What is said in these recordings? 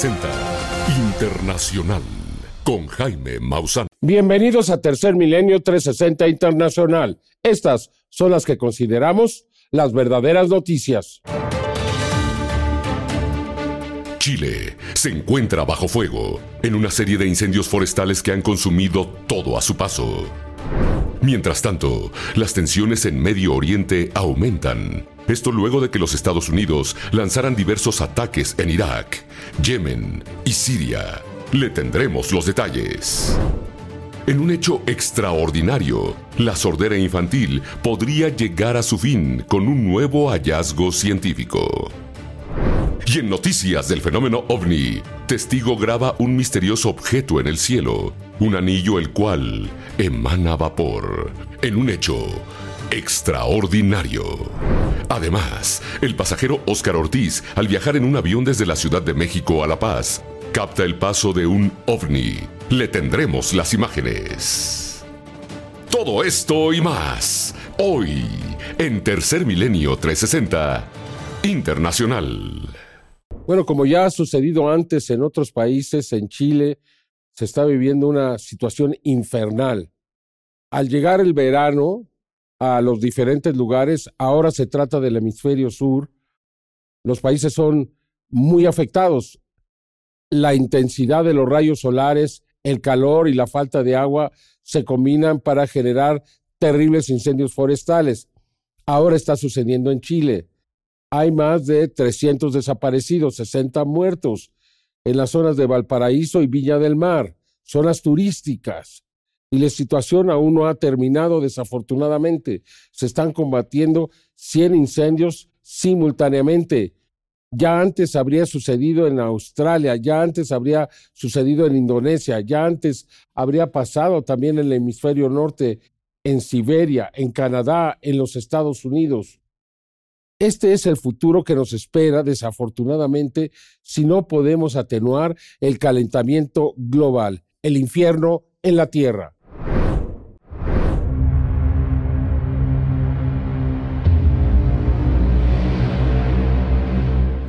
360 Internacional con Jaime Maussan. Bienvenidos a Tercer Milenio 360 Internacional. Estas son las que consideramos las verdaderas noticias. Chile se encuentra bajo fuego en una serie de incendios forestales que han consumido todo a su paso. Mientras tanto, las tensiones en Medio Oriente aumentan. Esto luego de que los Estados Unidos lanzaran diversos ataques en Irak, Yemen y Siria. Le tendremos los detalles. En un hecho extraordinario, la sordera infantil podría llegar a su fin con un nuevo hallazgo científico. Y en noticias del fenómeno ovni, testigo graba un misterioso objeto en el cielo, un anillo el cual emana vapor, en un hecho extraordinario. Además, el pasajero Oscar Ortiz, al viajar en un avión desde la Ciudad de México a La Paz, capta el paso de un ovni. Le tendremos las imágenes. Todo esto y más, hoy, en Tercer Milenio 360, Internacional. Bueno, como ya ha sucedido antes en otros países, en Chile se está viviendo una situación infernal. Al llegar el verano a los diferentes lugares, ahora se trata del hemisferio sur, los países son muy afectados. La intensidad de los rayos solares, el calor y la falta de agua se combinan para generar terribles incendios forestales. Ahora está sucediendo en Chile hay más de 300 desaparecidos, 60 muertos en las zonas de Valparaíso y Viña del Mar, zonas turísticas. Y la situación aún no ha terminado, desafortunadamente. Se están combatiendo 100 incendios simultáneamente. Ya antes habría sucedido en Australia, ya antes habría sucedido en Indonesia, ya antes habría pasado también en el hemisferio norte, en Siberia, en Canadá, en los Estados Unidos. Este es el futuro que nos espera, desafortunadamente, si no podemos atenuar el calentamiento global, el infierno en la Tierra.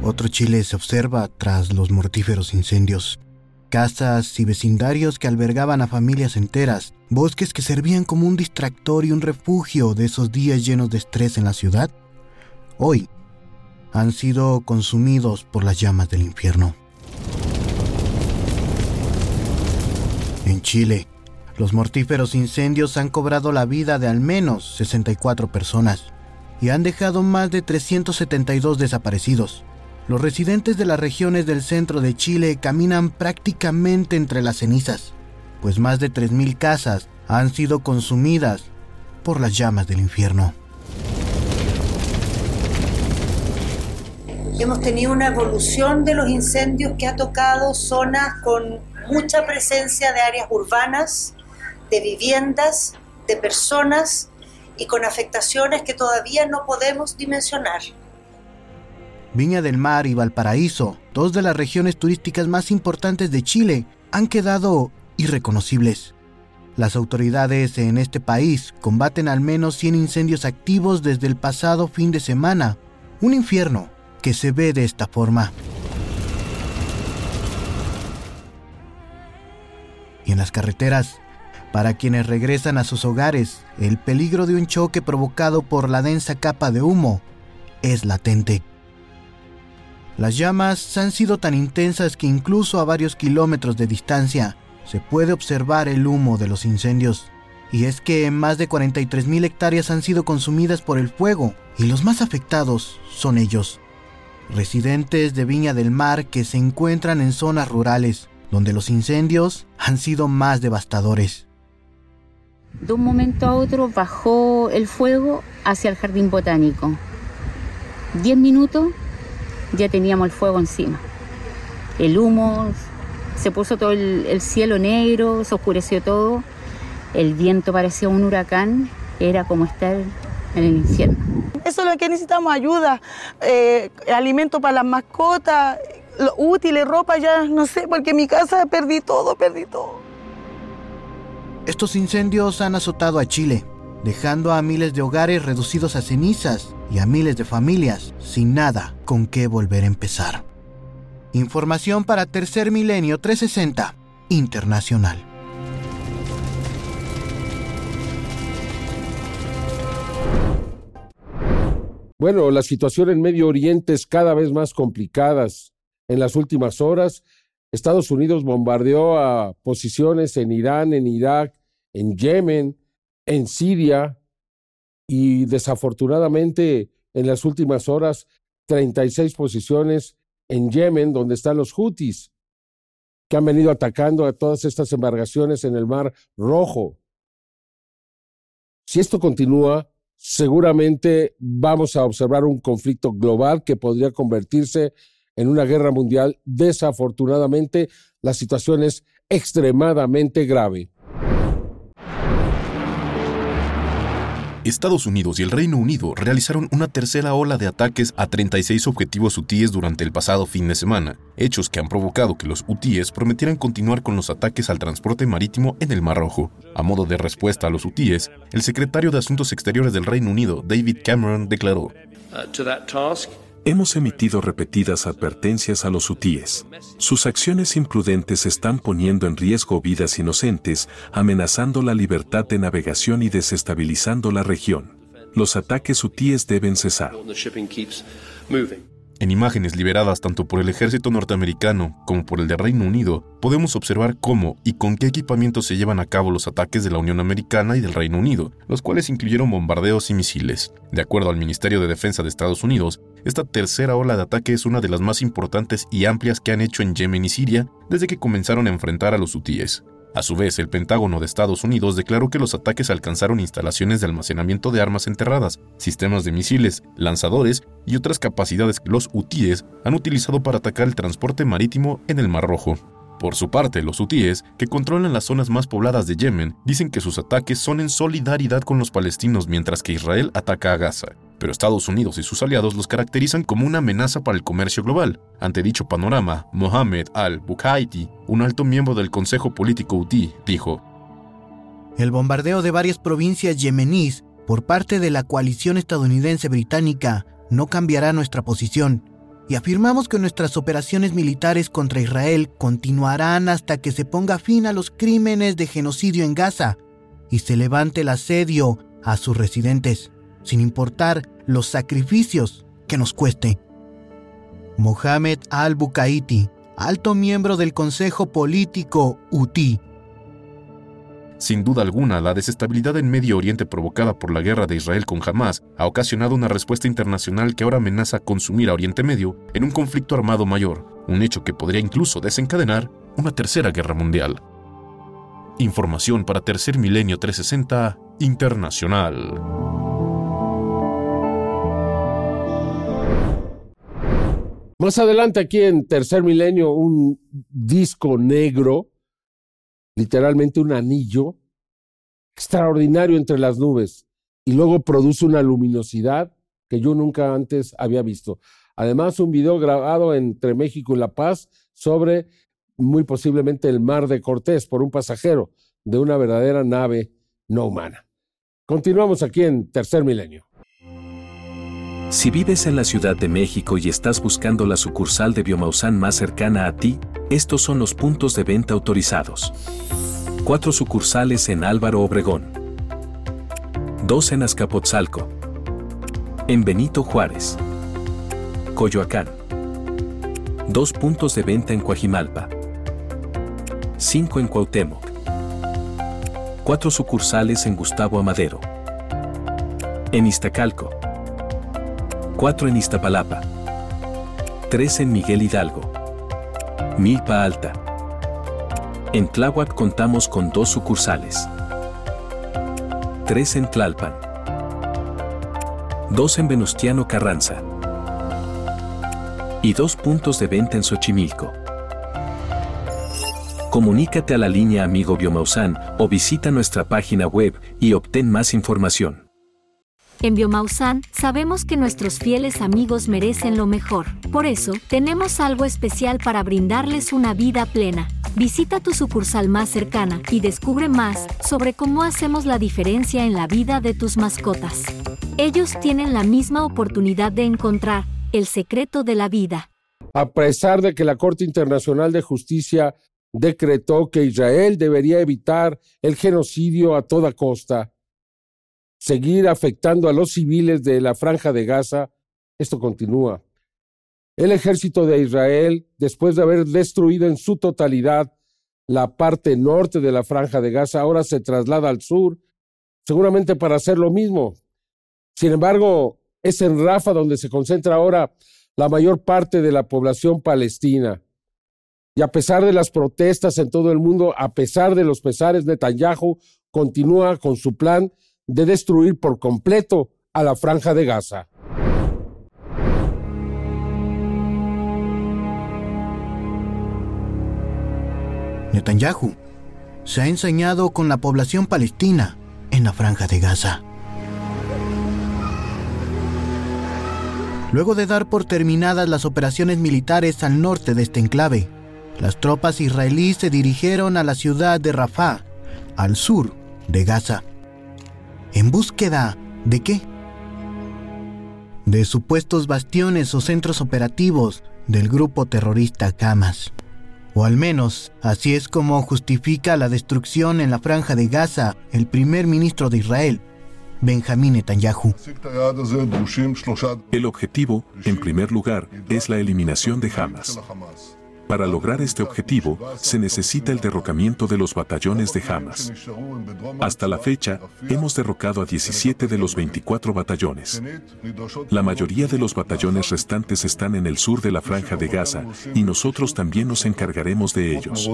Otro Chile se observa tras los mortíferos incendios. Casas y vecindarios que albergaban a familias enteras, bosques que servían como un distractor y un refugio de esos días llenos de estrés en la ciudad, hoy han sido consumidos por las llamas del infierno. En Chile, los mortíferos incendios han cobrado la vida de al menos 64 personas y han dejado más de 372 desaparecidos. Los residentes de las regiones del centro de Chile caminan prácticamente entre las cenizas, pues más de 3.000 casas han sido consumidas por las llamas del infierno. Hemos tenido una evolución de los incendios que ha tocado zonas con mucha presencia de áreas urbanas, de viviendas, de personas y con afectaciones que todavía no podemos dimensionar. Viña del Mar y Valparaíso, dos de las regiones turísticas más importantes de Chile, han quedado irreconocibles. Las autoridades en este país combaten al menos 100 incendios activos desde el pasado fin de semana, un infierno que se ve de esta forma. Y en las carreteras, para quienes regresan a sus hogares, el peligro de un choque provocado por la densa capa de humo es latente. Las llamas han sido tan intensas que incluso a varios kilómetros de distancia se puede observar el humo de los incendios. Y es que más de 43.000 hectáreas han sido consumidas por el fuego y los más afectados son ellos residentes de Viña del Mar que se encuentran en zonas rurales, donde los incendios han sido más devastadores. De un momento a otro bajó el fuego hacia el jardín botánico. Diez minutos ya teníamos el fuego encima. El humo, se puso todo el, el cielo negro, se oscureció todo. El viento parecía un huracán, era como estar en el infierno. Eso es lo que necesitamos, ayuda, eh, alimento para las mascotas, útiles, ropa, ya no sé, porque en mi casa perdí todo, perdí todo. Estos incendios han azotado a Chile, dejando a miles de hogares reducidos a cenizas y a miles de familias sin nada con qué volver a empezar. Información para Tercer Milenio 360 Internacional. Bueno, la situación en Medio Oriente es cada vez más complicada. En las últimas horas, Estados Unidos bombardeó a posiciones en Irán, en Irak, en Yemen, en Siria y desafortunadamente en las últimas horas 36 posiciones en Yemen, donde están los Houthis, que han venido atacando a todas estas embarcaciones en el Mar Rojo. Si esto continúa, seguramente vamos a observar un conflicto global que podría convertirse en una guerra mundial. Desafortunadamente, la situación es extremadamente grave. Estados Unidos y el Reino Unido realizaron una tercera ola de ataques a 36 objetivos hutíes durante el pasado fin de semana, hechos que han provocado que los hutíes prometieran continuar con los ataques al transporte marítimo en el Mar Rojo. A modo de respuesta a los hutíes, el secretario de Asuntos Exteriores del Reino Unido, David Cameron, declaró, Hemos emitido repetidas advertencias a los hutíes. Sus acciones imprudentes están poniendo en riesgo vidas inocentes, amenazando la libertad de navegación y desestabilizando la región. Los ataques hutíes deben cesar. En imágenes liberadas tanto por el ejército norteamericano como por el de Reino Unido, podemos observar cómo y con qué equipamiento se llevan a cabo los ataques de la Unión Americana y del Reino Unido, los cuales incluyeron bombardeos y misiles. De acuerdo al Ministerio de Defensa de Estados Unidos, esta tercera ola de ataque es una de las más importantes y amplias que han hecho en Yemen y Siria desde que comenzaron a enfrentar a los hutíes. A su vez, el Pentágono de Estados Unidos declaró que los ataques alcanzaron instalaciones de almacenamiento de armas enterradas, sistemas de misiles, lanzadores y otras capacidades que los hutíes han utilizado para atacar el transporte marítimo en el Mar Rojo. Por su parte, los hutíes, que controlan las zonas más pobladas de Yemen, dicen que sus ataques son en solidaridad con los palestinos mientras que Israel ataca a Gaza pero Estados Unidos y sus aliados los caracterizan como una amenaza para el comercio global. Ante dicho panorama, Mohammed al-Bukhaiti, un alto miembro del Consejo Político UTI, dijo, El bombardeo de varias provincias yemeníes por parte de la coalición estadounidense británica no cambiará nuestra posición y afirmamos que nuestras operaciones militares contra Israel continuarán hasta que se ponga fin a los crímenes de genocidio en Gaza y se levante el asedio a sus residentes sin importar los sacrificios que nos cueste. Mohamed al-Bukaiti, alto miembro del Consejo Político UTI. Sin duda alguna, la desestabilidad en Medio Oriente provocada por la guerra de Israel con Hamas ha ocasionado una respuesta internacional que ahora amenaza consumir a Oriente Medio en un conflicto armado mayor, un hecho que podría incluso desencadenar una tercera guerra mundial. Información para Tercer Milenio 360 Internacional. Más adelante aquí en Tercer Milenio, un disco negro, literalmente un anillo, extraordinario entre las nubes, y luego produce una luminosidad que yo nunca antes había visto. Además, un video grabado entre México y La Paz sobre muy posiblemente el mar de Cortés por un pasajero de una verdadera nave no humana. Continuamos aquí en Tercer Milenio. Si vives en la Ciudad de México y estás buscando la sucursal de Biomausan más cercana a ti, estos son los puntos de venta autorizados. Cuatro sucursales en Álvaro Obregón. Dos en Azcapotzalco. En Benito Juárez. Coyoacán. Dos puntos de venta en Coajimalpa. Cinco en Cuauhtémoc. Cuatro sucursales en Gustavo Amadero. En Iztacalco 4 en Iztapalapa, 3 en Miguel Hidalgo, Milpa Alta. En Tláhuac contamos con dos sucursales, 3 en Tlalpan, 2 en Venustiano Carranza y dos puntos de venta en Xochimilco. Comunícate a la línea Amigo Biomausan o visita nuestra página web y obtén más información. En Biomausan sabemos que nuestros fieles amigos merecen lo mejor. Por eso, tenemos algo especial para brindarles una vida plena. Visita tu sucursal más cercana y descubre más sobre cómo hacemos la diferencia en la vida de tus mascotas. Ellos tienen la misma oportunidad de encontrar el secreto de la vida. A pesar de que la Corte Internacional de Justicia decretó que Israel debería evitar el genocidio a toda costa, seguir afectando a los civiles de la franja de Gaza, esto continúa. El ejército de Israel, después de haber destruido en su totalidad la parte norte de la franja de Gaza, ahora se traslada al sur, seguramente para hacer lo mismo. Sin embargo, es en Rafa donde se concentra ahora la mayor parte de la población palestina. Y a pesar de las protestas en todo el mundo, a pesar de los pesares, Netanyahu continúa con su plan de destruir por completo a la franja de Gaza. Netanyahu se ha ensañado con la población palestina en la franja de Gaza. Luego de dar por terminadas las operaciones militares al norte de este enclave, las tropas israelíes se dirigieron a la ciudad de Rafah, al sur de Gaza. ¿En búsqueda de qué? De supuestos bastiones o centros operativos del grupo terrorista Hamas. O al menos, así es como justifica la destrucción en la franja de Gaza el primer ministro de Israel, Benjamín Netanyahu. El objetivo, en primer lugar, es la eliminación de Hamas. Para lograr este objetivo, se necesita el derrocamiento de los batallones de Hamas. Hasta la fecha, hemos derrocado a 17 de los 24 batallones. La mayoría de los batallones restantes están en el sur de la franja de Gaza y nosotros también nos encargaremos de ellos.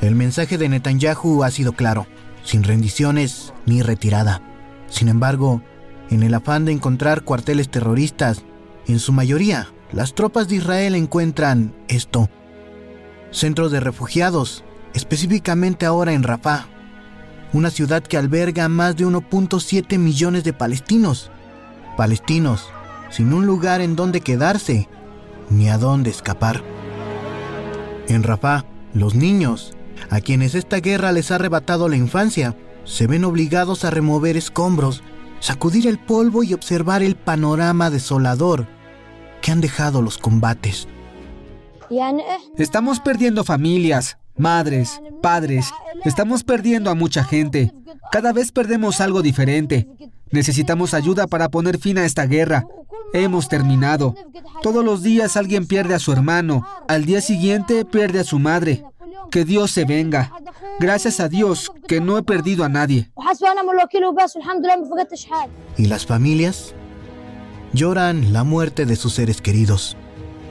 El mensaje de Netanyahu ha sido claro, sin rendiciones ni retirada. Sin embargo, en el afán de encontrar cuarteles terroristas, en su mayoría las tropas de Israel encuentran esto. Centros de refugiados, específicamente ahora en Rafah, una ciudad que alberga más de 1.7 millones de palestinos. Palestinos, sin un lugar en donde quedarse, ni a dónde escapar. En Rafah, los niños, a quienes esta guerra les ha arrebatado la infancia, se ven obligados a remover escombros, sacudir el polvo y observar el panorama desolador que han dejado los combates. Estamos perdiendo familias, madres, padres. Estamos perdiendo a mucha gente. Cada vez perdemos algo diferente. Necesitamos ayuda para poner fin a esta guerra. Hemos terminado. Todos los días alguien pierde a su hermano. Al día siguiente pierde a su madre. Que Dios se venga. Gracias a Dios que no he perdido a nadie. ¿Y las familias? Lloran la muerte de sus seres queridos.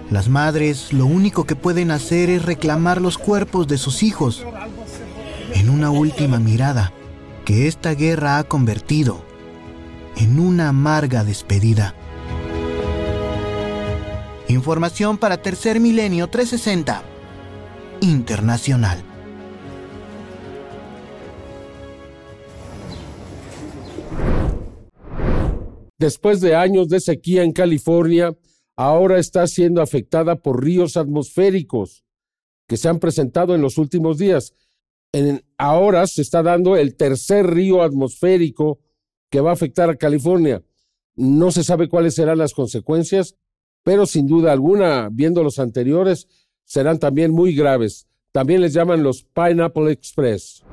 Las madres lo único que pueden hacer es reclamar los cuerpos de sus hijos en una última mirada que esta guerra ha convertido en una amarga despedida. Información para Tercer Milenio 360 Internacional. Después de años de sequía en California, ahora está siendo afectada por ríos atmosféricos que se han presentado en los últimos días. En, ahora se está dando el tercer río atmosférico que va a afectar a California. No se sabe cuáles serán las consecuencias, pero sin duda alguna, viendo los anteriores, serán también muy graves. También les llaman los Pineapple Express.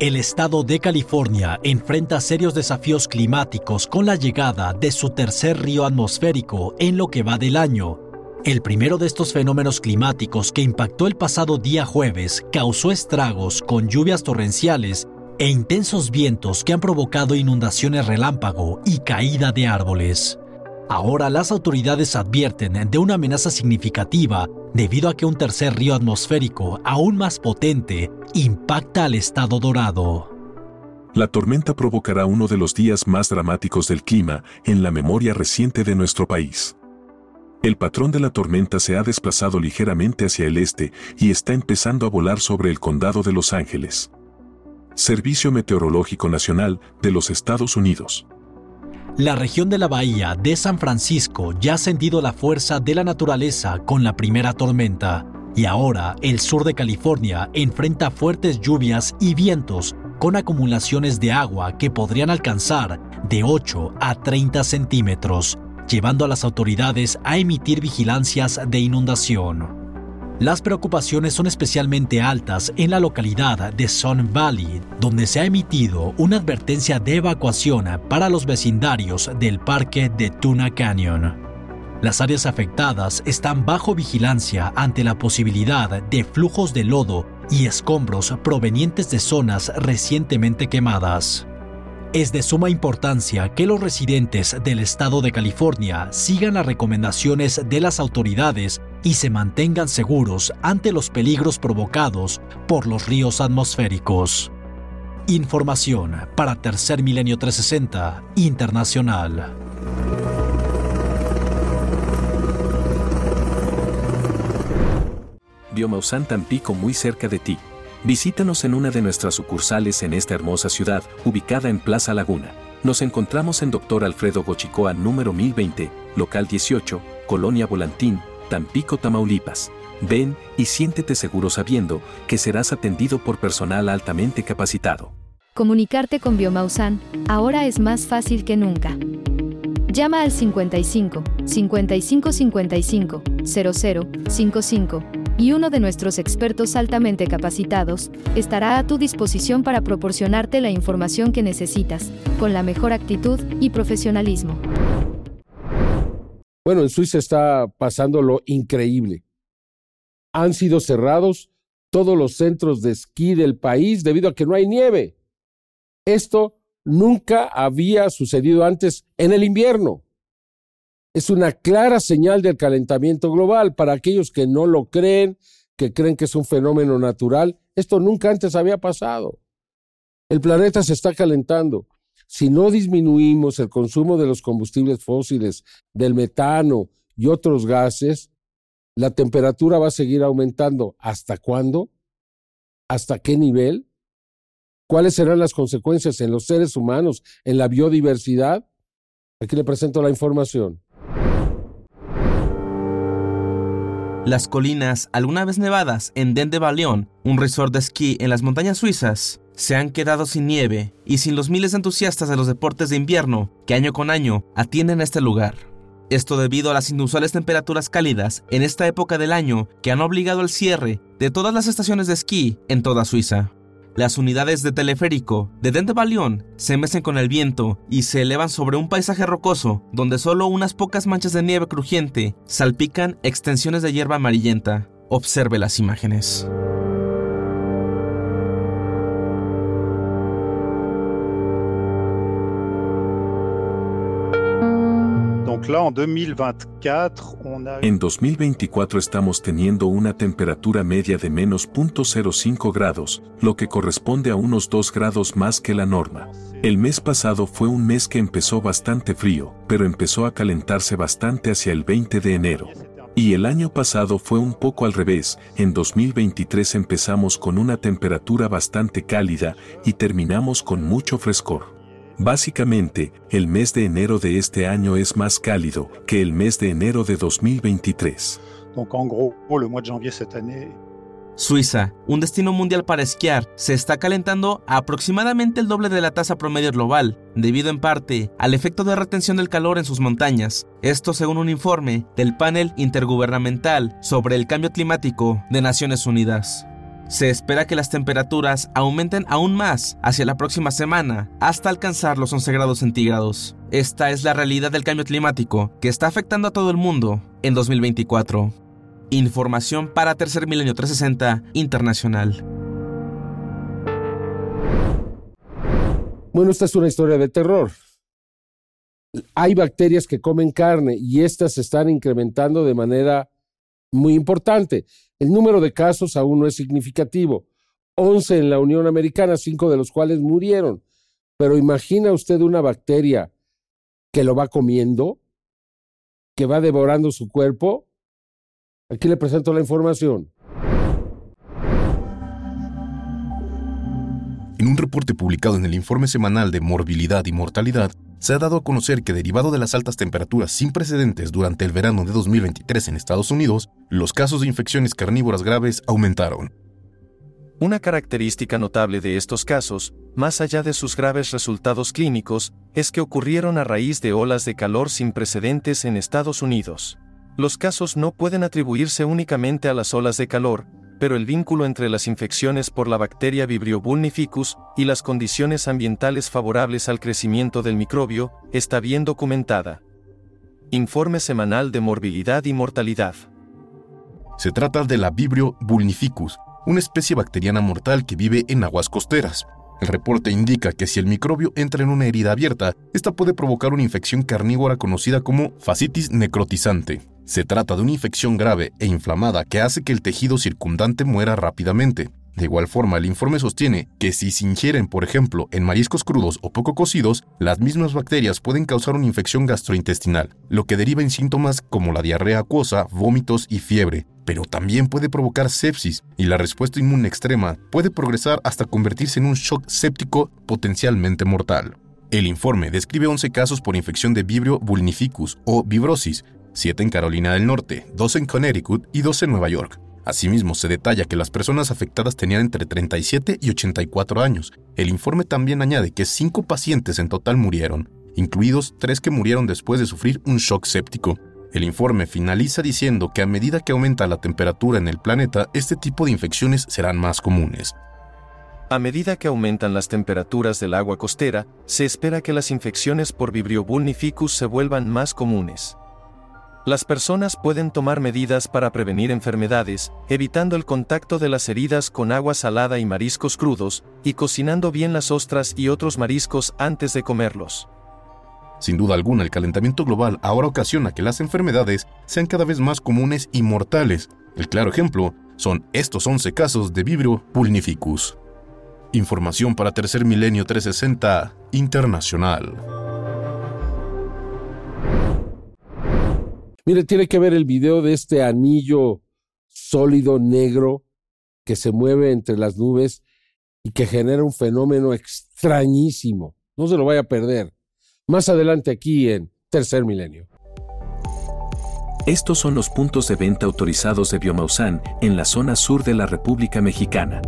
El estado de California enfrenta serios desafíos climáticos con la llegada de su tercer río atmosférico en lo que va del año. El primero de estos fenómenos climáticos que impactó el pasado día jueves causó estragos con lluvias torrenciales e intensos vientos que han provocado inundaciones relámpago y caída de árboles. Ahora las autoridades advierten de una amenaza significativa debido a que un tercer río atmosférico aún más potente impacta al estado dorado. La tormenta provocará uno de los días más dramáticos del clima en la memoria reciente de nuestro país. El patrón de la tormenta se ha desplazado ligeramente hacia el este y está empezando a volar sobre el condado de Los Ángeles. Servicio Meteorológico Nacional de los Estados Unidos. La región de la bahía de San Francisco ya ha sentido la fuerza de la naturaleza con la primera tormenta, y ahora el sur de California enfrenta fuertes lluvias y vientos con acumulaciones de agua que podrían alcanzar de 8 a 30 centímetros, llevando a las autoridades a emitir vigilancias de inundación. Las preocupaciones son especialmente altas en la localidad de Sun Valley, donde se ha emitido una advertencia de evacuación para los vecindarios del parque de Tuna Canyon. Las áreas afectadas están bajo vigilancia ante la posibilidad de flujos de lodo y escombros provenientes de zonas recientemente quemadas. Es de suma importancia que los residentes del estado de California sigan las recomendaciones de las autoridades y se mantengan seguros ante los peligros provocados por los ríos atmosféricos. Información para Tercer Milenio 360 Internacional. Biomausan Tampico muy cerca de ti. Visítanos en una de nuestras sucursales en esta hermosa ciudad, ubicada en Plaza Laguna. Nos encontramos en Dr. Alfredo Gochicoa número 1020, local 18, Colonia Volantín, Tampico, Tamaulipas. Ven y siéntete seguro sabiendo que serás atendido por personal altamente capacitado. Comunicarte con Biomausan ahora es más fácil que nunca. Llama al 55 55 55 00 55 y uno de nuestros expertos altamente capacitados estará a tu disposición para proporcionarte la información que necesitas, con la mejor actitud y profesionalismo. Bueno, en Suiza está pasando lo increíble. Han sido cerrados todos los centros de esquí del país debido a que no hay nieve. Esto nunca había sucedido antes en el invierno es una clara señal del calentamiento global. Para aquellos que no lo creen, que creen que es un fenómeno natural, esto nunca antes había pasado. El planeta se está calentando. Si no disminuimos el consumo de los combustibles fósiles, del metano y otros gases, la temperatura va a seguir aumentando. ¿Hasta cuándo? ¿Hasta qué nivel? ¿Cuáles serán las consecuencias en los seres humanos, en la biodiversidad? Aquí le presento la información. Las colinas, alguna vez nevadas en Den de Balion, un resort de esquí en las montañas suizas, se han quedado sin nieve y sin los miles de entusiastas de los deportes de invierno que año con año atienden este lugar. Esto debido a las inusuales temperaturas cálidas en esta época del año que han obligado al cierre de todas las estaciones de esquí en toda Suiza. Las unidades de teleférico de Dente Balión se mecen con el viento y se elevan sobre un paisaje rocoso donde solo unas pocas manchas de nieve crujiente salpican extensiones de hierba amarillenta. Observe las imágenes. En 2024 estamos teniendo una temperatura media de menos 0.05 grados, lo que corresponde a unos 2 grados más que la norma. El mes pasado fue un mes que empezó bastante frío, pero empezó a calentarse bastante hacia el 20 de enero. Y el año pasado fue un poco al revés, en 2023 empezamos con una temperatura bastante cálida y terminamos con mucho frescor. Básicamente, el mes de enero de este año es más cálido que el mes de enero de 2023. Suiza, un destino mundial para esquiar, se está calentando aproximadamente el doble de la tasa promedio global, debido en parte al efecto de retención del calor en sus montañas. Esto según un informe del panel intergubernamental sobre el cambio climático de Naciones Unidas. Se espera que las temperaturas aumenten aún más hacia la próxima semana, hasta alcanzar los 11 grados centígrados. Esta es la realidad del cambio climático que está afectando a todo el mundo en 2024. Información para Tercer Milenio 360 Internacional. Bueno, esta es una historia de terror. Hay bacterias que comen carne y estas se están incrementando de manera muy importante. El número de casos aún no es significativo. 11 en la Unión Americana, 5 de los cuales murieron. Pero imagina usted una bacteria que lo va comiendo, que va devorando su cuerpo. Aquí le presento la información. Reporte publicado en el informe semanal de morbilidad y mortalidad, se ha dado a conocer que derivado de las altas temperaturas sin precedentes durante el verano de 2023 en Estados Unidos, los casos de infecciones carnívoras graves aumentaron. Una característica notable de estos casos, más allá de sus graves resultados clínicos, es que ocurrieron a raíz de olas de calor sin precedentes en Estados Unidos. Los casos no pueden atribuirse únicamente a las olas de calor, pero el vínculo entre las infecciones por la bacteria Vibrio vulnificus y las condiciones ambientales favorables al crecimiento del microbio está bien documentada. Informe semanal de morbilidad y mortalidad. Se trata de la Vibrio vulnificus, una especie bacteriana mortal que vive en aguas costeras. El reporte indica que si el microbio entra en una herida abierta, esta puede provocar una infección carnívora conocida como fascitis necrotizante. Se trata de una infección grave e inflamada que hace que el tejido circundante muera rápidamente. De igual forma, el informe sostiene que si se ingieren, por ejemplo, en mariscos crudos o poco cocidos, las mismas bacterias pueden causar una infección gastrointestinal, lo que deriva en síntomas como la diarrea acuosa, vómitos y fiebre, pero también puede provocar sepsis y la respuesta inmune extrema puede progresar hasta convertirse en un shock séptico potencialmente mortal. El informe describe 11 casos por infección de Vibrio vulnificus o vibrosis, 7 en Carolina del Norte, 2 en Connecticut y 2 en Nueva York. Asimismo, se detalla que las personas afectadas tenían entre 37 y 84 años. El informe también añade que cinco pacientes en total murieron, incluidos tres que murieron después de sufrir un shock séptico. El informe finaliza diciendo que a medida que aumenta la temperatura en el planeta, este tipo de infecciones serán más comunes. A medida que aumentan las temperaturas del agua costera, se espera que las infecciones por Vibrio vulnificus se vuelvan más comunes. Las personas pueden tomar medidas para prevenir enfermedades, evitando el contacto de las heridas con agua salada y mariscos crudos, y cocinando bien las ostras y otros mariscos antes de comerlos. Sin duda alguna, el calentamiento global ahora ocasiona que las enfermedades sean cada vez más comunes y mortales. El claro ejemplo son estos 11 casos de Vibrio pulnificus. Información para Tercer Milenio 360 Internacional. Mire, tiene que ver el video de este anillo sólido negro que se mueve entre las nubes y que genera un fenómeno extrañísimo. No se lo vaya a perder. Más adelante aquí en Tercer Milenio. Estos son los puntos de venta autorizados de Biomausan en la zona sur de la República Mexicana.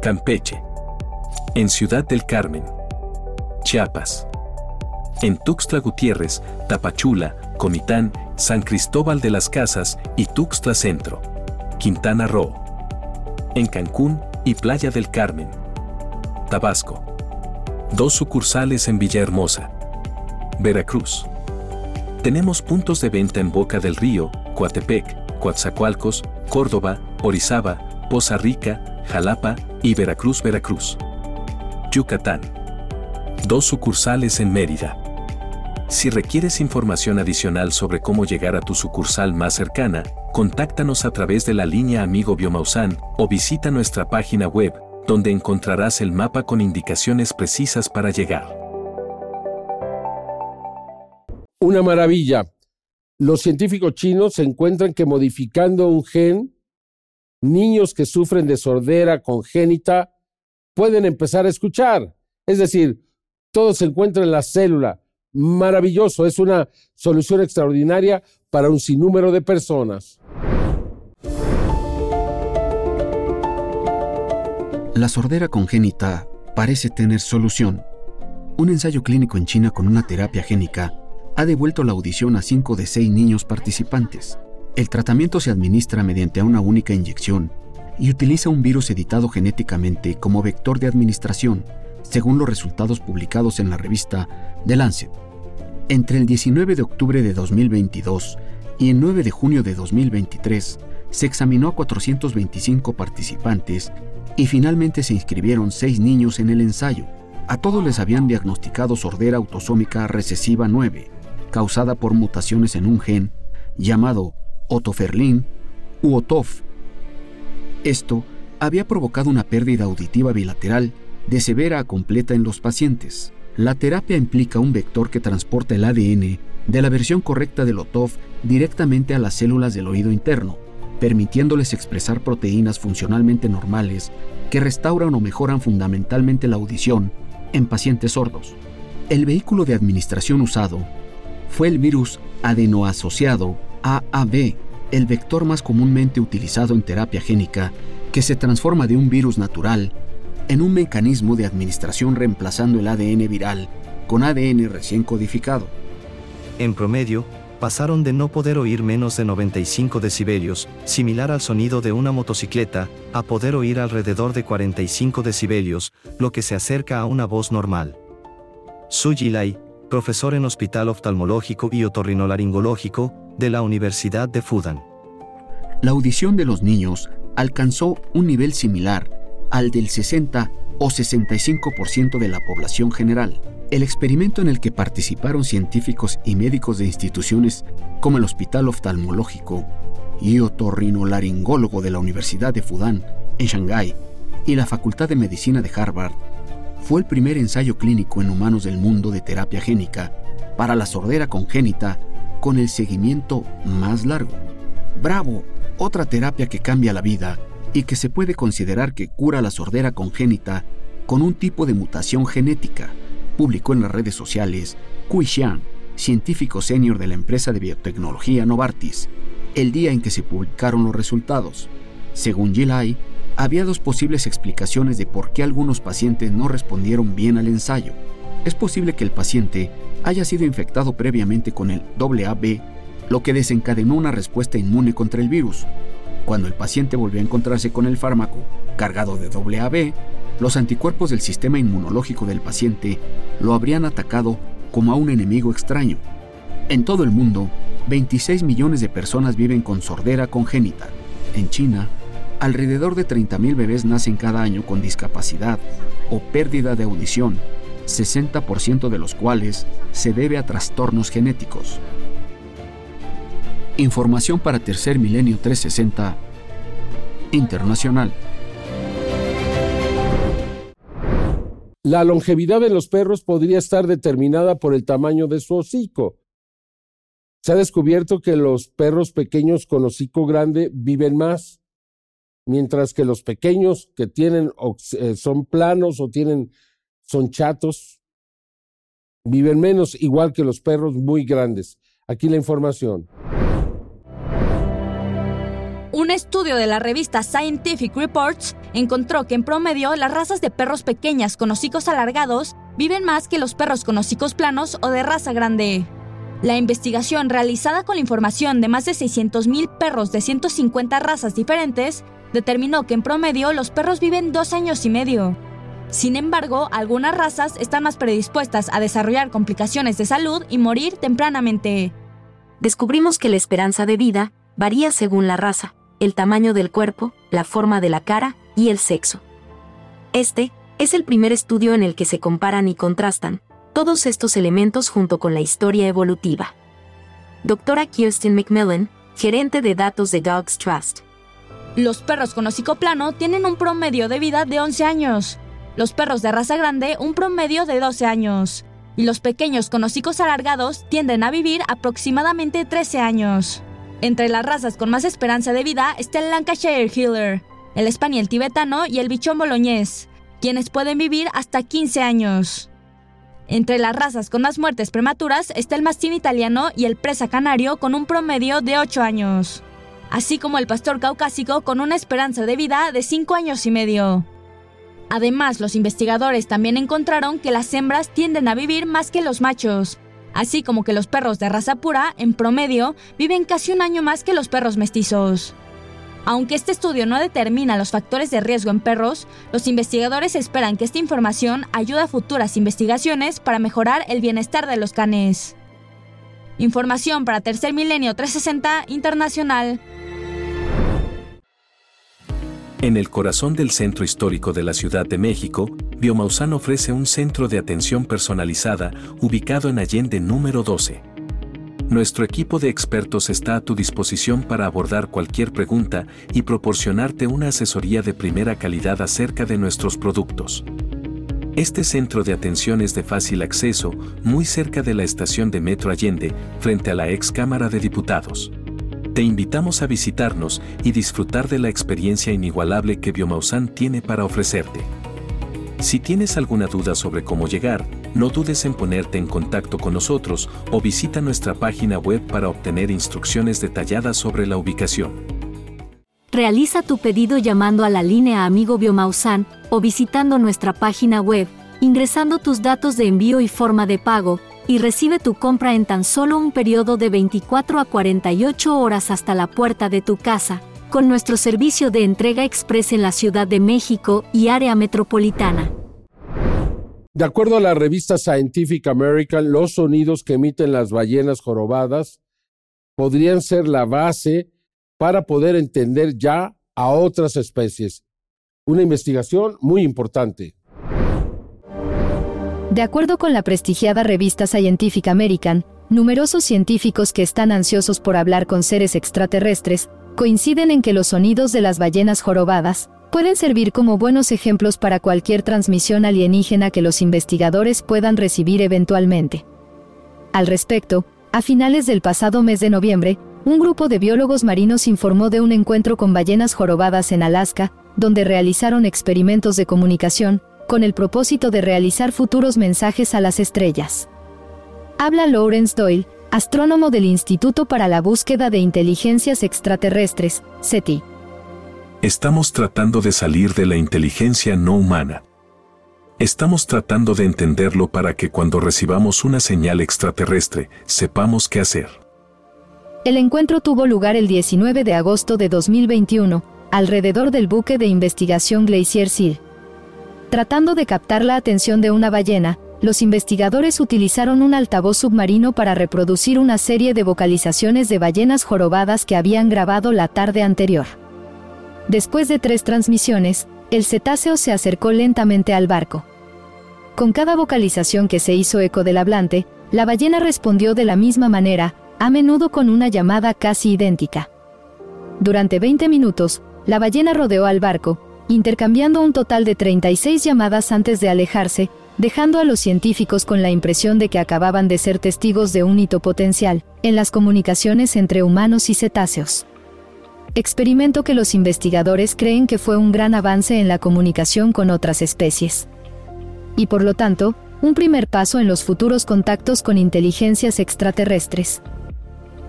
Campeche. En Ciudad del Carmen. Chiapas. En Tuxtla Gutiérrez, Tapachula, Comitán, San Cristóbal de las Casas y Tuxtla Centro. Quintana Roo. En Cancún y Playa del Carmen. Tabasco. Dos sucursales en Villahermosa. Veracruz. Tenemos puntos de venta en Boca del Río, Coatepec, Coatzacoalcos, Córdoba, Orizaba, Poza Rica, Jalapa y Veracruz, Veracruz. Yucatán. Dos sucursales en Mérida. Si requieres información adicional sobre cómo llegar a tu sucursal más cercana, contáctanos a través de la línea Amigo Biomausan o visita nuestra página web, donde encontrarás el mapa con indicaciones precisas para llegar. Una maravilla. Los científicos chinos encuentran que modificando un gen, niños que sufren de sordera congénita pueden empezar a escuchar. Es decir, todo se encuentra en la célula maravilloso, es una solución extraordinaria para un sinnúmero de personas. La sordera congénita parece tener solución. Un ensayo clínico en China con una terapia génica ha devuelto la audición a 5 de 6 niños participantes. El tratamiento se administra mediante una única inyección y utiliza un virus editado genéticamente como vector de administración, según los resultados publicados en la revista The Lancet. Entre el 19 de octubre de 2022 y el 9 de junio de 2023 se examinó a 425 participantes y finalmente se inscribieron seis niños en el ensayo. A todos les habían diagnosticado sordera autosómica recesiva 9, causada por mutaciones en un gen llamado otoferlin u OTOF. Esto había provocado una pérdida auditiva bilateral de severa a completa en los pacientes. La terapia implica un vector que transporta el ADN de la versión correcta del OTOF directamente a las células del oído interno, permitiéndoles expresar proteínas funcionalmente normales que restauran o mejoran fundamentalmente la audición en pacientes sordos. El vehículo de administración usado fue el virus adenoasociado AAV, el vector más comúnmente utilizado en terapia génica que se transforma de un virus natural en un mecanismo de administración reemplazando el ADN viral con ADN recién codificado. En promedio, pasaron de no poder oír menos de 95 decibelios, similar al sonido de una motocicleta, a poder oír alrededor de 45 decibelios, lo que se acerca a una voz normal. Su Lai, profesor en Hospital Oftalmológico y Otorrinolaringológico de la Universidad de Fudan. La audición de los niños alcanzó un nivel similar al del 60 o 65% de la población general. El experimento en el que participaron científicos y médicos de instituciones como el Hospital Oftalmológico y Otorrinolaringólogo de la Universidad de Fudan en Shanghái y la Facultad de Medicina de Harvard fue el primer ensayo clínico en humanos del mundo de terapia génica para la sordera congénita con el seguimiento más largo. Bravo, otra terapia que cambia la vida y que se puede considerar que cura la sordera congénita con un tipo de mutación genética, publicó en las redes sociales Kui Xiang, científico senior de la empresa de biotecnología Novartis, el día en que se publicaron los resultados. Según Gilai, había dos posibles explicaciones de por qué algunos pacientes no respondieron bien al ensayo. Es posible que el paciente haya sido infectado previamente con el WAB, lo que desencadenó una respuesta inmune contra el virus. Cuando el paciente volvió a encontrarse con el fármaco cargado de WAB, los anticuerpos del sistema inmunológico del paciente lo habrían atacado como a un enemigo extraño. En todo el mundo, 26 millones de personas viven con sordera congénita. En China, alrededor de 30.000 bebés nacen cada año con discapacidad o pérdida de audición, 60% de los cuales se debe a trastornos genéticos. Información para Tercer Milenio 360 Internacional. La longevidad de los perros podría estar determinada por el tamaño de su hocico. Se ha descubierto que los perros pequeños con hocico grande viven más mientras que los pequeños que tienen eh, son planos o tienen son chatos viven menos igual que los perros muy grandes. Aquí la información. Estudio de la revista Scientific Reports encontró que en promedio las razas de perros pequeñas con hocicos alargados viven más que los perros con hocicos planos o de raza grande. La investigación realizada con la información de más de 600.000 perros de 150 razas diferentes determinó que en promedio los perros viven dos años y medio. Sin embargo, algunas razas están más predispuestas a desarrollar complicaciones de salud y morir tempranamente. Descubrimos que la esperanza de vida varía según la raza, el tamaño del cuerpo, la forma de la cara y el sexo. Este es el primer estudio en el que se comparan y contrastan todos estos elementos junto con la historia evolutiva. Doctora Kirsten McMillan, gerente de datos de Dogs Trust. Los perros con hocico plano tienen un promedio de vida de 11 años, los perros de raza grande un promedio de 12 años, y los pequeños con hocicos alargados tienden a vivir aproximadamente 13 años. Entre las razas con más esperanza de vida está el Lancashire Heeler, el Spaniel tibetano y el bichón boloñés, quienes pueden vivir hasta 15 años. Entre las razas con más muertes prematuras está el mastín italiano y el presa canario con un promedio de 8 años así como el pastor caucásico con una esperanza de vida de 5 años y medio. Además, los investigadores también encontraron que las hembras tienden a vivir más que los machos, así como que los perros de raza pura, en promedio, viven casi un año más que los perros mestizos. Aunque este estudio no determina los factores de riesgo en perros, los investigadores esperan que esta información ayude a futuras investigaciones para mejorar el bienestar de los canes. Información para Tercer Milenio 360 Internacional. En el corazón del centro histórico de la Ciudad de México, Biomausán ofrece un centro de atención personalizada ubicado en Allende número 12. Nuestro equipo de expertos está a tu disposición para abordar cualquier pregunta y proporcionarte una asesoría de primera calidad acerca de nuestros productos. Este centro de atención es de fácil acceso, muy cerca de la estación de Metro Allende, frente a la ex Cámara de Diputados. Te invitamos a visitarnos y disfrutar de la experiencia inigualable que Biomausan tiene para ofrecerte. Si tienes alguna duda sobre cómo llegar, no dudes en ponerte en contacto con nosotros o visita nuestra página web para obtener instrucciones detalladas sobre la ubicación. Realiza tu pedido llamando a la línea Amigo Biomausan o visitando nuestra página web, ingresando tus datos de envío y forma de pago, y recibe tu compra en tan solo un periodo de 24 a 48 horas hasta la puerta de tu casa, con nuestro servicio de entrega express en la Ciudad de México y área metropolitana. De acuerdo a la revista Scientific American, los sonidos que emiten las ballenas jorobadas podrían ser la base para poder entender ya a otras especies. Una investigación muy importante. De acuerdo con la prestigiada revista Scientific American, numerosos científicos que están ansiosos por hablar con seres extraterrestres coinciden en que los sonidos de las ballenas jorobadas pueden servir como buenos ejemplos para cualquier transmisión alienígena que los investigadores puedan recibir eventualmente. Al respecto, a finales del pasado mes de noviembre, un grupo de biólogos marinos informó de un encuentro con ballenas jorobadas en Alaska, donde realizaron experimentos de comunicación, con el propósito de realizar futuros mensajes a las estrellas. Habla Lawrence Doyle, astrónomo del Instituto para la Búsqueda de Inteligencias Extraterrestres, SETI. Estamos tratando de salir de la inteligencia no humana. Estamos tratando de entenderlo para que cuando recibamos una señal extraterrestre, sepamos qué hacer. El encuentro tuvo lugar el 19 de agosto de 2021, alrededor del buque de investigación Glacier Seal. Tratando de captar la atención de una ballena, los investigadores utilizaron un altavoz submarino para reproducir una serie de vocalizaciones de ballenas jorobadas que habían grabado la tarde anterior. Después de tres transmisiones, el cetáceo se acercó lentamente al barco. Con cada vocalización que se hizo eco del hablante, la ballena respondió de la misma manera, a menudo con una llamada casi idéntica. Durante 20 minutos, la ballena rodeó al barco, intercambiando un total de 36 llamadas antes de alejarse, dejando a los científicos con la impresión de que acababan de ser testigos de un hito potencial en las comunicaciones entre humanos y cetáceos experimento que los investigadores creen que fue un gran avance en la comunicación con otras especies. Y por lo tanto, un primer paso en los futuros contactos con inteligencias extraterrestres.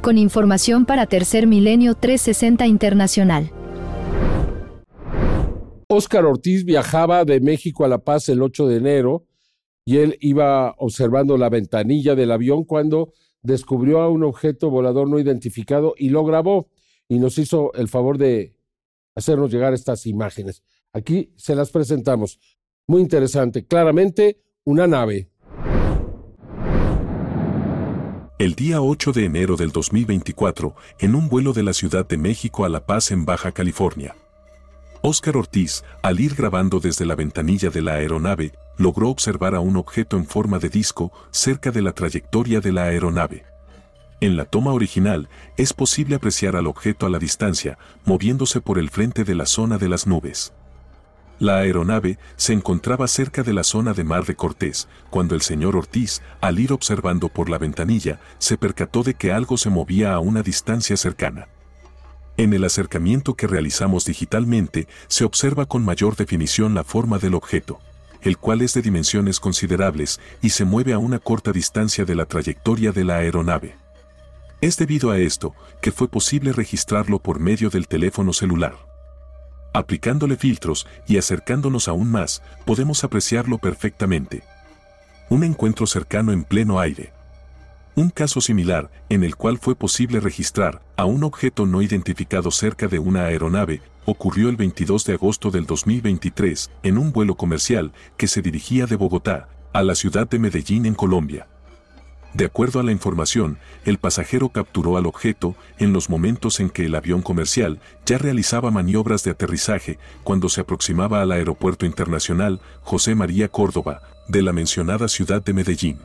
Con información para Tercer Milenio 360 Internacional. Óscar Ortiz viajaba de México a La Paz el 8 de enero y él iba observando la ventanilla del avión cuando descubrió a un objeto volador no identificado y lo grabó y nos hizo el favor de hacernos llegar estas imágenes. Aquí se las presentamos. Muy interesante. Claramente, una nave. El día 8 de enero del 2024, en un vuelo de la Ciudad de México a La Paz en Baja California. Óscar Ortiz, al ir grabando desde la ventanilla de la aeronave, logró observar a un objeto en forma de disco cerca de la trayectoria de la aeronave. En la toma original, es posible apreciar al objeto a la distancia, moviéndose por el frente de la zona de las nubes. La aeronave se encontraba cerca de la zona de Mar de Cortés, cuando el señor Ortiz, al ir observando por la ventanilla, se percató de que algo se movía a una distancia cercana. En el acercamiento que realizamos digitalmente, se observa con mayor definición la forma del objeto, el cual es de dimensiones considerables y se mueve a una corta distancia de la trayectoria de la aeronave. Es debido a esto que fue posible registrarlo por medio del teléfono celular. Aplicándole filtros y acercándonos aún más, podemos apreciarlo perfectamente. Un encuentro cercano en pleno aire. Un caso similar, en el cual fue posible registrar a un objeto no identificado cerca de una aeronave, ocurrió el 22 de agosto del 2023 en un vuelo comercial que se dirigía de Bogotá a la ciudad de Medellín en Colombia. De acuerdo a la información, el pasajero capturó al objeto en los momentos en que el avión comercial ya realizaba maniobras de aterrizaje cuando se aproximaba al aeropuerto internacional José María Córdoba, de la mencionada ciudad de Medellín.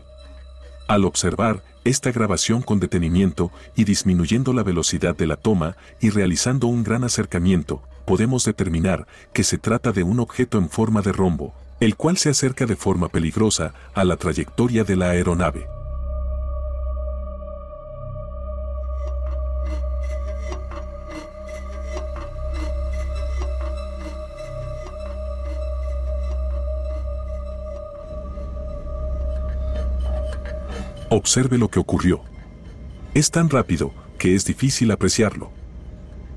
Al observar esta grabación con detenimiento y disminuyendo la velocidad de la toma y realizando un gran acercamiento, podemos determinar que se trata de un objeto en forma de rombo, el cual se acerca de forma peligrosa a la trayectoria de la aeronave. Observe lo que ocurrió. Es tan rápido que es difícil apreciarlo.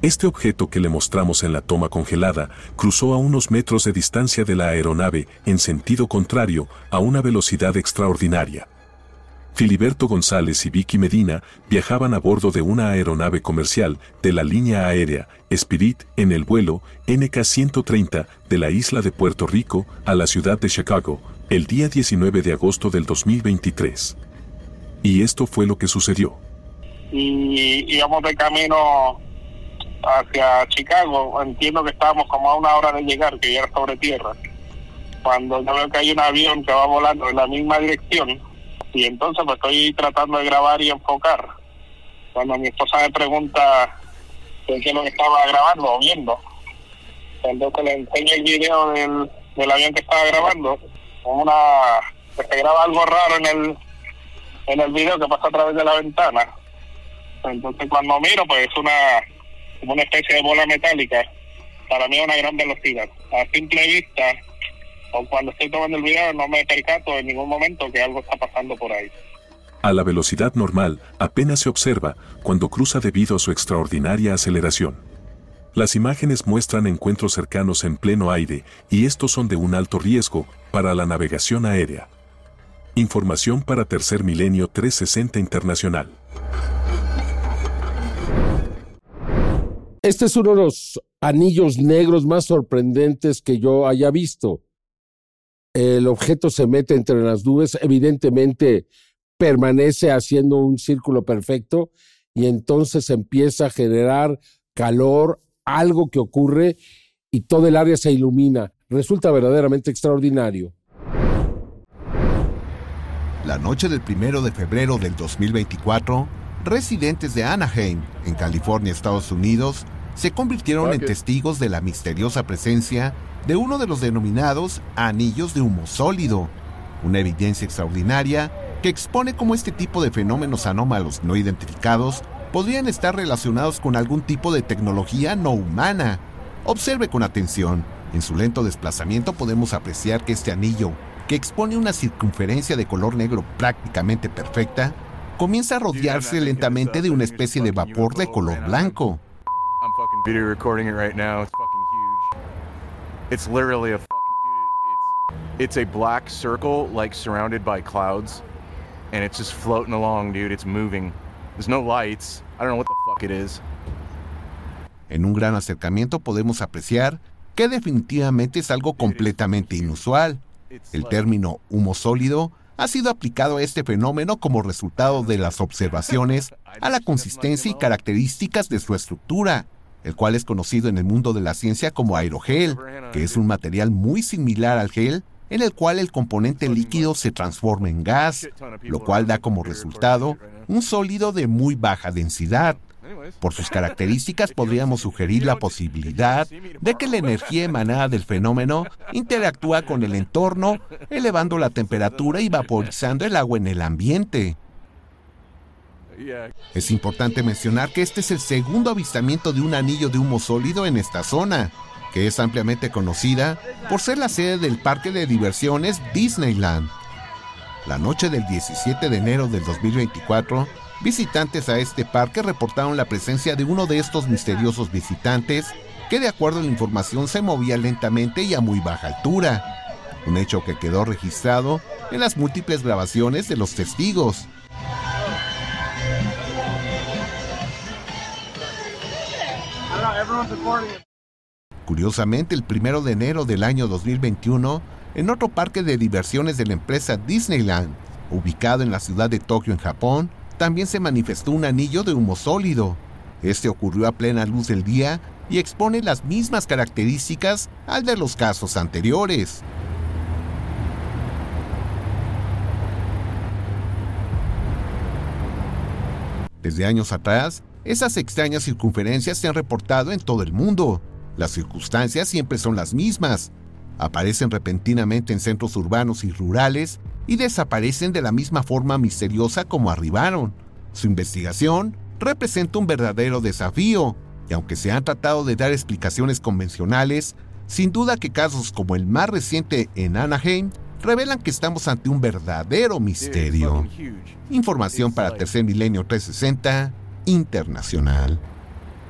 Este objeto que le mostramos en la toma congelada cruzó a unos metros de distancia de la aeronave en sentido contrario a una velocidad extraordinaria. Filiberto González y Vicky Medina viajaban a bordo de una aeronave comercial de la línea aérea Spirit en el vuelo NK-130 de la isla de Puerto Rico a la ciudad de Chicago el día 19 de agosto del 2023. Y esto fue lo que sucedió. Y íbamos de camino hacia Chicago. Entiendo que estábamos como a una hora de llegar, que ya era sobre tierra. Cuando yo veo que hay un avión que va volando en la misma dirección, y entonces pues estoy tratando de grabar y enfocar. Cuando mi esposa me pregunta qué es lo que estaba grabando o viendo, entonces le enseño el video del, del avión que estaba grabando, una se graba algo raro en el en el video que pasa a través de la ventana. Entonces cuando miro pues es una como una especie de bola metálica. Para mí es una gran velocidad. A simple vista o cuando estoy tomando el video no me percato en ningún momento que algo está pasando por ahí. A la velocidad normal apenas se observa cuando cruza debido a su extraordinaria aceleración. Las imágenes muestran encuentros cercanos en pleno aire y estos son de un alto riesgo para la navegación aérea. Información para Tercer Milenio 360 Internacional. Este es uno de los anillos negros más sorprendentes que yo haya visto el objeto se mete entre las nubes, evidentemente permanece haciendo un círculo perfecto y entonces empieza a generar calor, algo que ocurre y todo el área se ilumina. Resulta verdaderamente extraordinario. La noche del primero de febrero del 2024, residentes de Anaheim, en California, Estados Unidos, se convirtieron en testigos de la misteriosa presencia de uno de los denominados anillos de humo sólido, una evidencia extraordinaria que expone cómo este tipo de fenómenos anómalos no identificados podrían estar relacionados con algún tipo de tecnología no humana. Observe con atención. En su lento desplazamiento podemos apreciar que este anillo, que expone una circunferencia de color negro prácticamente perfecta, comienza a rodearse lentamente de una especie de vapor de color blanco. It's literally a fucking dude. It's, it's a black circle like surrounded by clouds, and it's just floating along, dude. It's moving. There's no lights. I don't know what the fuck it is. En un gran acercamiento podemos apreciar que definitivamente es algo completamente inusual. El término humo sólido ha sido aplicado a este fenómeno como resultado de las observaciones a la consistencia y características de su estructura, el cual es conocido en el mundo de la ciencia como aerogel, que es un material muy similar al gel en el cual el componente líquido se transforma en gas, lo cual da como resultado un sólido de muy baja densidad. Por sus características podríamos sugerir la posibilidad de que la energía emanada del fenómeno interactúa con el entorno, elevando la temperatura y vaporizando el agua en el ambiente. Es importante mencionar que este es el segundo avistamiento de un anillo de humo sólido en esta zona, que es ampliamente conocida por ser la sede del parque de diversiones Disneyland. La noche del 17 de enero del 2024, visitantes a este parque reportaron la presencia de uno de estos misteriosos visitantes que de acuerdo a la información se movía lentamente y a muy baja altura, un hecho que quedó registrado en las múltiples grabaciones de los testigos. Curiosamente, el primero de enero del año 2021, en otro parque de diversiones de la empresa Disneyland, ubicado en la ciudad de Tokio, en Japón, también se manifestó un anillo de humo sólido. Este ocurrió a plena luz del día y expone las mismas características al de los casos anteriores. Desde años atrás, esas extrañas circunferencias se han reportado en todo el mundo. Las circunstancias siempre son las mismas. Aparecen repentinamente en centros urbanos y rurales y desaparecen de la misma forma misteriosa como arribaron. Su investigación representa un verdadero desafío, y aunque se han tratado de dar explicaciones convencionales, sin duda que casos como el más reciente en Anaheim revelan que estamos ante un verdadero misterio. Información para Tercer Milenio 360 internacional.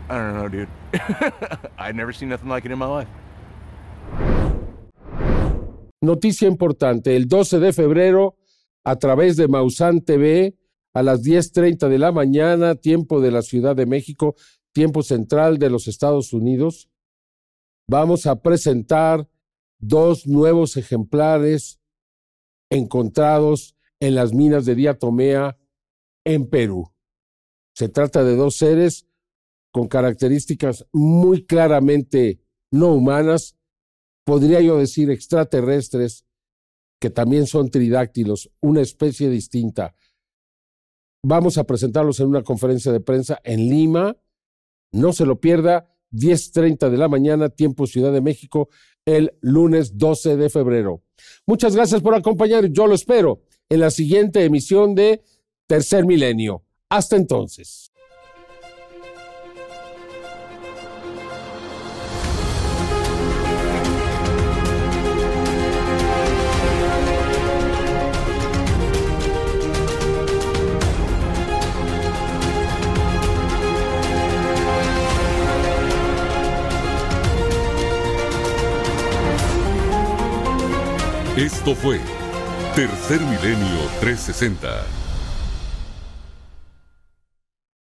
I don't know, dude. I've never seen nothing like it in my life. Noticia importante, el 12 de febrero, a través de Mausan TV, a las 10.30 de la mañana, tiempo de la Ciudad de México, tiempo central de los Estados Unidos, vamos a presentar dos nuevos ejemplares encontrados en las minas de Diatomea en Perú. Se trata de dos seres con características muy claramente no humanas, podría yo decir extraterrestres, que también son tridáctilos, una especie distinta. Vamos a presentarlos en una conferencia de prensa en Lima. No se lo pierda, 10.30 de la mañana, tiempo Ciudad de México, el lunes 12 de febrero. Muchas gracias por acompañar. Yo lo espero en la siguiente emisión de Tercer Milenio. Hasta entonces. Esto fue Tercer Milenio 360